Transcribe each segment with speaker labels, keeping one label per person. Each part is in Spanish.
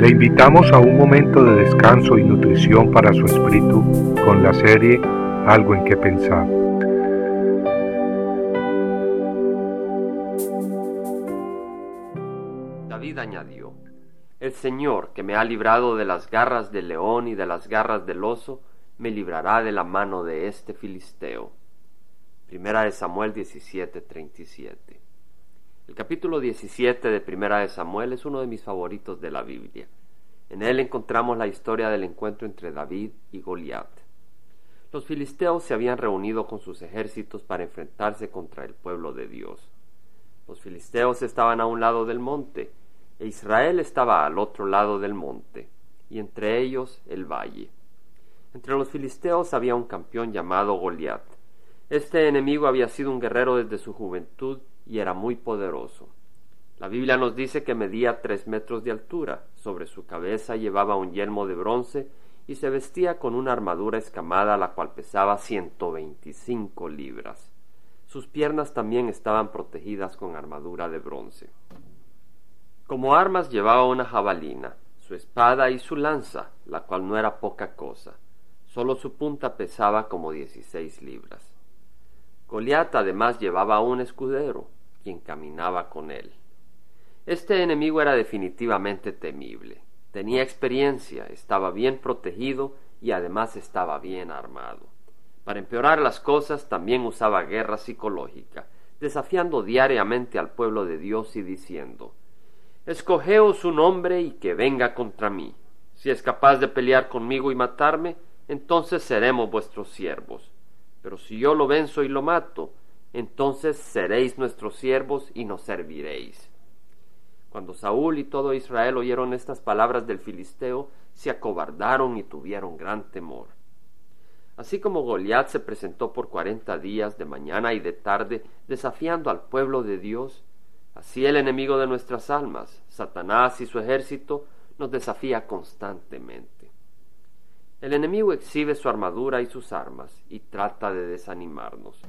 Speaker 1: Le invitamos a un momento de descanso y nutrición para su espíritu con la serie Algo en que pensar.
Speaker 2: David añadió, El Señor, que me ha librado de las garras del león y de las garras del oso, me librará de la mano de este filisteo. Primera de Samuel 17:37 el capítulo 17 de Primera de Samuel es uno de mis favoritos de la Biblia. En él encontramos la historia del encuentro entre David y Goliat. Los filisteos se habían reunido con sus ejércitos para enfrentarse contra el pueblo de Dios. Los filisteos estaban a un lado del monte, e Israel estaba al otro lado del monte, y entre ellos el valle. Entre los filisteos había un campeón llamado Goliat. Este enemigo había sido un guerrero desde su juventud y era muy poderoso. La Biblia nos dice que medía tres metros de altura, sobre su cabeza llevaba un yelmo de bronce y se vestía con una armadura escamada la cual pesaba ciento veinticinco libras. Sus piernas también estaban protegidas con armadura de bronce. Como armas llevaba una jabalina, su espada y su lanza, la cual no era poca cosa. Solo su punta pesaba como dieciséis libras. Goliat además llevaba un escudero, quien caminaba con él. Este enemigo era definitivamente temible. Tenía experiencia, estaba bien protegido y además estaba bien armado. Para empeorar las cosas también usaba guerra psicológica, desafiando diariamente al pueblo de Dios y diciendo Escogeos un hombre y que venga contra mí. Si es capaz de pelear conmigo y matarme, entonces seremos vuestros siervos. Pero si yo lo venzo y lo mato, entonces seréis nuestros siervos y nos serviréis. Cuando Saúl y todo Israel oyeron estas palabras del filisteo, se acobardaron y tuvieron gran temor. Así como Goliat se presentó por cuarenta días de mañana y de tarde desafiando al pueblo de Dios, así el enemigo de nuestras almas, Satanás y su ejército, nos desafía constantemente. El enemigo exhibe su armadura y sus armas y trata de desanimarnos.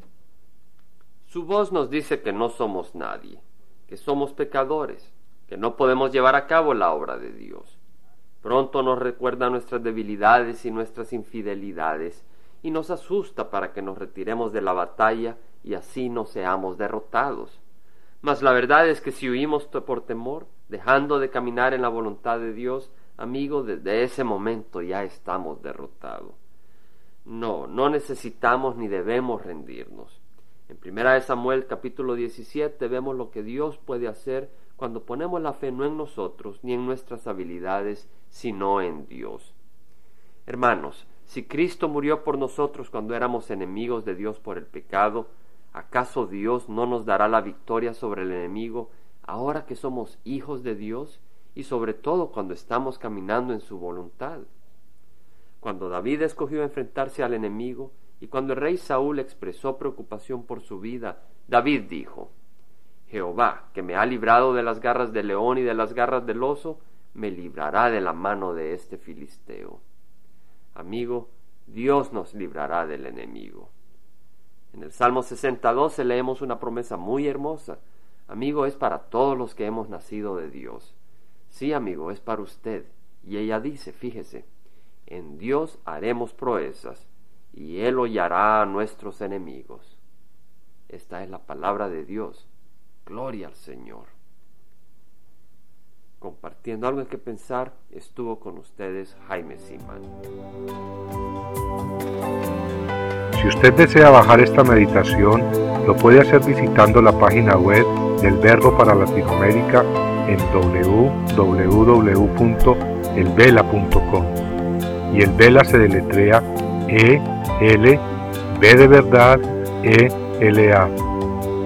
Speaker 2: Su voz nos dice que no somos nadie, que somos pecadores, que no podemos llevar a cabo la obra de Dios. Pronto nos recuerda nuestras debilidades y nuestras infidelidades y nos asusta para que nos retiremos de la batalla y así no seamos derrotados. Mas la verdad es que si huimos por temor, dejando de caminar en la voluntad de Dios, amigo, desde ese momento ya estamos derrotados. No, no necesitamos ni debemos rendirnos. En primera de Samuel capítulo 17 vemos lo que Dios puede hacer cuando ponemos la fe no en nosotros ni en nuestras habilidades, sino en Dios. Hermanos, si Cristo murió por nosotros cuando éramos enemigos de Dios por el pecado, ¿acaso Dios no nos dará la victoria sobre el enemigo ahora que somos hijos de Dios y sobre todo cuando estamos caminando en su voluntad? Cuando David escogió enfrentarse al enemigo, y cuando el rey Saúl expresó preocupación por su vida, David dijo, Jehová, que me ha librado de las garras del león y de las garras del oso, me librará de la mano de este filisteo. Amigo, Dios nos librará del enemigo. En el Salmo 62 leemos una promesa muy hermosa. Amigo, es para todos los que hemos nacido de Dios. Sí, amigo, es para usted. Y ella dice, fíjese, en Dios haremos proezas y Él hollará a nuestros enemigos. Esta es la palabra de Dios. Gloria al Señor. Compartiendo algo en que pensar, estuvo con ustedes Jaime Simán.
Speaker 1: Si usted desea bajar esta meditación, lo puede hacer visitando la página web del Verbo para Latinoamérica en www.elvela.com. Y el Vela se deletrea E L, B de verdad, E, L, A,